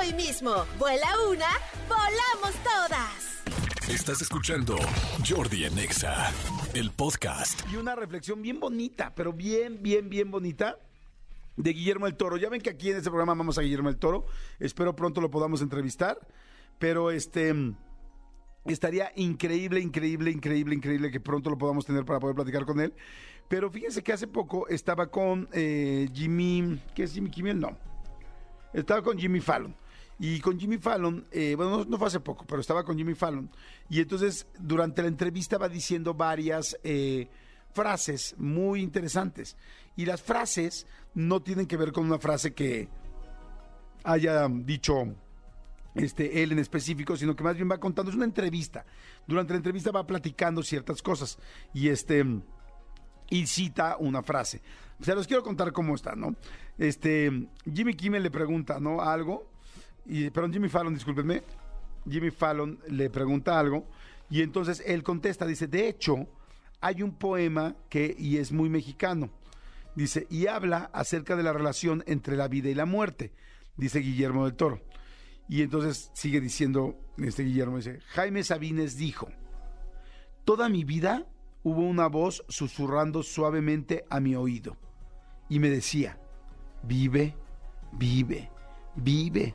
hoy mismo. Vuela una, volamos todas. Estás escuchando Jordi Anexa, el podcast. Y una reflexión bien bonita, pero bien, bien, bien bonita de Guillermo el Toro. Ya ven que aquí en este programa vamos a Guillermo el Toro. Espero pronto lo podamos entrevistar. Pero este estaría increíble, increíble, increíble, increíble que pronto lo podamos tener para poder platicar con él. Pero fíjense que hace poco estaba con eh, Jimmy. ¿Qué es Jimmy Kimmel? No. Estaba con Jimmy Fallon. Y con Jimmy Fallon, eh, bueno, no, fue hace poco, pero estaba con Jimmy Fallon. Y entonces, durante la entrevista va diciendo varias eh, frases muy interesantes. Y las frases no tienen que ver con una frase que haya dicho este, él en específico, sino que más bien va contando, es una entrevista. Durante la entrevista va platicando ciertas cosas. Y este y cita una frase. Se los quiero contar cómo está, ¿no? Este, Jimmy Kimmel le pregunta, ¿no? Algo y, perdón, Jimmy Fallon, discúlpenme. Jimmy Fallon le pregunta algo y entonces él contesta, dice, de hecho, hay un poema que, y es muy mexicano, dice, y habla acerca de la relación entre la vida y la muerte, dice Guillermo del Toro. Y entonces sigue diciendo, este Guillermo dice, Jaime Sabines dijo, toda mi vida hubo una voz susurrando suavemente a mi oído y me decía, vive, vive, vive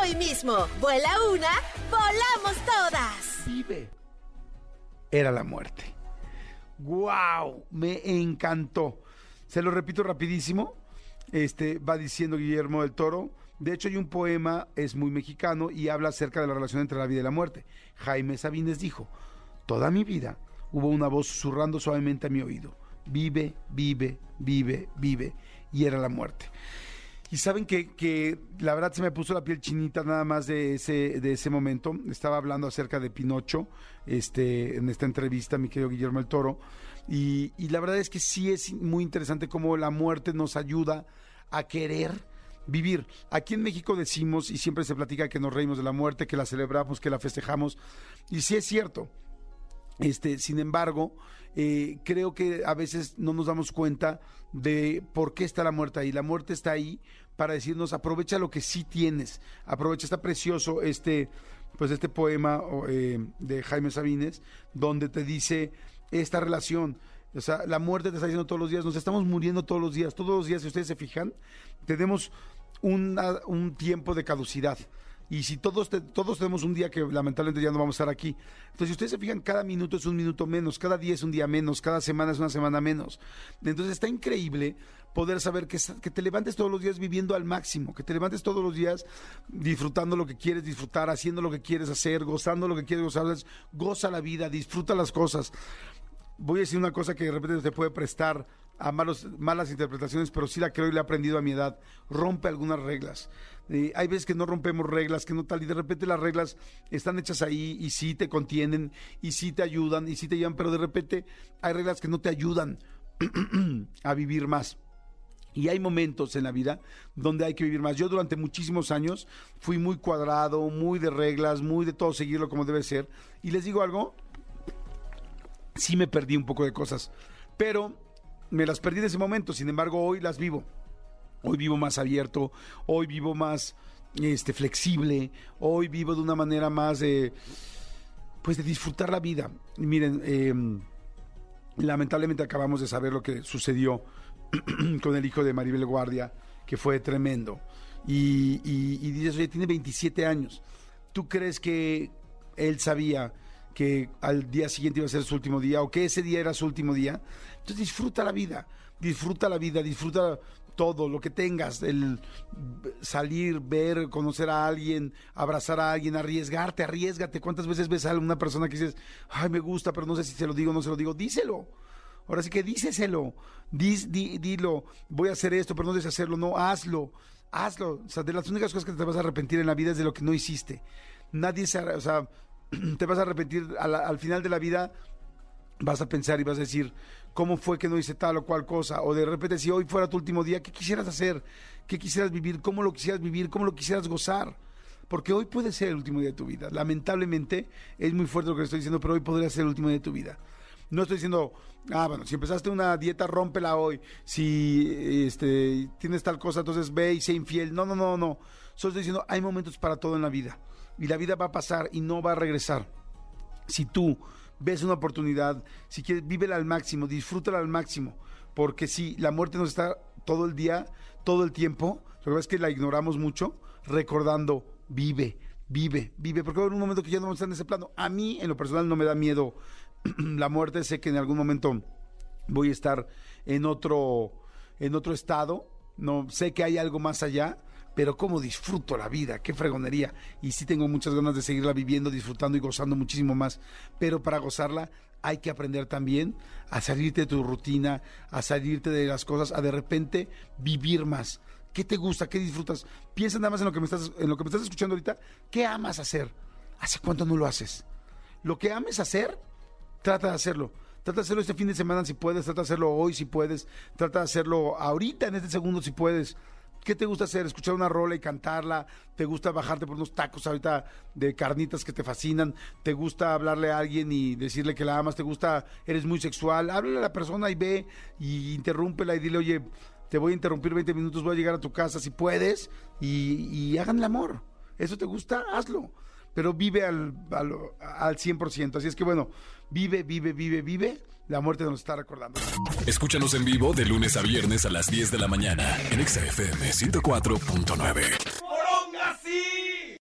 hoy mismo. Vuela una, volamos todas. Vive. Era la muerte. ¡Wow! Me encantó. Se lo repito rapidísimo. Este va diciendo Guillermo del Toro. De hecho, hay un poema, es muy mexicano y habla acerca de la relación entre la vida y la muerte. Jaime Sabines dijo: Toda mi vida hubo una voz susurrando suavemente a mi oído. Vive, vive, vive, vive. Y era la muerte. Y saben que, que, la verdad se me puso la piel chinita nada más de ese, de ese momento. Estaba hablando acerca de Pinocho este, en esta entrevista, mi querido Guillermo el Toro. Y, y la verdad es que sí es muy interesante cómo la muerte nos ayuda a querer vivir. Aquí en México decimos, y siempre se platica que nos reímos de la muerte, que la celebramos, que la festejamos. Y sí es cierto. Este, sin embargo, eh, creo que a veces no nos damos cuenta de por qué está la muerte ahí. La muerte está ahí para decirnos aprovecha lo que sí tienes, aprovecha, está precioso este, pues este poema eh, de Jaime Sabines, donde te dice esta relación. O sea, la muerte te está diciendo todos los días, nos estamos muriendo todos los días, todos los días, si ustedes se fijan, tenemos un tiempo de caducidad. Y si todos, todos tenemos un día que lamentablemente ya no vamos a estar aquí. Entonces, si ustedes se fijan, cada minuto es un minuto menos, cada día es un día menos, cada semana es una semana menos. Entonces, está increíble poder saber que, que te levantes todos los días viviendo al máximo, que te levantes todos los días disfrutando lo que quieres disfrutar, haciendo lo que quieres hacer, gozando lo que quieres gozar. Goza la vida, disfruta las cosas. Voy a decir una cosa que de repente te puede prestar a malos, malas interpretaciones, pero sí la creo y la he aprendido a mi edad. Rompe algunas reglas. Eh, hay veces que no rompemos reglas, que no tal, y de repente las reglas están hechas ahí y sí te contienen, y sí te ayudan, y sí te llevan, pero de repente hay reglas que no te ayudan a vivir más. Y hay momentos en la vida donde hay que vivir más. Yo durante muchísimos años fui muy cuadrado, muy de reglas, muy de todo seguirlo como debe ser. Y les digo algo, sí me perdí un poco de cosas, pero me las perdí en ese momento, sin embargo hoy las vivo. Hoy vivo más abierto, hoy vivo más este, flexible, hoy vivo de una manera más de, pues de disfrutar la vida. miren, em, lamentablemente acabamos de saber lo que sucedió con el hijo de Maribel Guardia, que fue tremendo. Y, y dices, oye, tiene 27 años. ¿Tú crees que él sabía que al día siguiente iba a ser su último día o que ese día era su último día. Entonces disfruta la vida, disfruta la vida, disfruta todo, lo que tengas, el salir, ver, conocer a alguien, abrazar a alguien, arriesgarte, arriesgate. ¿Cuántas veces ves a una persona que dices, ay, me gusta, pero no sé si se lo digo o no se lo digo? Díselo. Ahora sí que díceselo, Dis, dilo, voy a hacer esto, pero no debes hacerlo, no, hazlo, hazlo. O sea, de las únicas cosas que te vas a arrepentir en la vida es de lo que no hiciste. Nadie se, o sea, te vas a arrepentir al final de la vida, vas a pensar y vas a decir, ¿cómo fue que no hice tal o cual cosa? O de repente, si hoy fuera tu último día, ¿qué quisieras hacer? ¿Qué quisieras vivir? ¿Cómo lo quisieras vivir? ¿Cómo lo quisieras gozar? Porque hoy puede ser el último día de tu vida. Lamentablemente, es muy fuerte lo que estoy diciendo, pero hoy podría ser el último día de tu vida. No estoy diciendo, ah, bueno, si empezaste una dieta, rómpela hoy. Si este, tienes tal cosa, entonces ve y sé infiel. No, no, no, no. Solo estoy diciendo, hay momentos para todo en la vida. Y la vida va a pasar y no va a regresar. Si tú ves una oportunidad, si quieres, vívela al máximo, disfrútala al máximo. Porque si la muerte nos está todo el día, todo el tiempo, lo que es que la ignoramos mucho, recordando, vive, vive, vive. Porque haber un momento que ya no vamos a estar en ese plano. A mí, en lo personal, no me da miedo la muerte, sé que en algún momento voy a estar en otro, en otro estado, no sé que hay algo más allá, pero cómo disfruto la vida, qué fregonería. Y sí tengo muchas ganas de seguirla viviendo, disfrutando y gozando muchísimo más. Pero para gozarla hay que aprender también a salirte de tu rutina, a salirte de las cosas, a de repente vivir más. ¿Qué te gusta? ¿Qué disfrutas? Piensa nada más en lo que me estás, en lo que me estás escuchando ahorita. ¿Qué amas hacer? ¿Hace cuánto no lo haces? Lo que ames hacer, trata de hacerlo. Trata de hacerlo este fin de semana si puedes, trata de hacerlo hoy si puedes, trata de hacerlo ahorita en este segundo si puedes. ¿Qué te gusta hacer? ¿Escuchar una rola y cantarla? ¿Te gusta bajarte por unos tacos ahorita de carnitas que te fascinan? ¿Te gusta hablarle a alguien y decirle que la amas? ¿Te gusta, eres muy sexual? Háblale a la persona y ve y interrúmpela y dile, oye, te voy a interrumpir 20 minutos, voy a llegar a tu casa si puedes y, y hagan el amor. ¿Eso te gusta? Hazlo pero vive al, al, al 100%. Así es que bueno, vive, vive, vive, vive. La muerte nos está recordando. Escúchanos en vivo de lunes a viernes a las 10 de la mañana en XFM 104.9.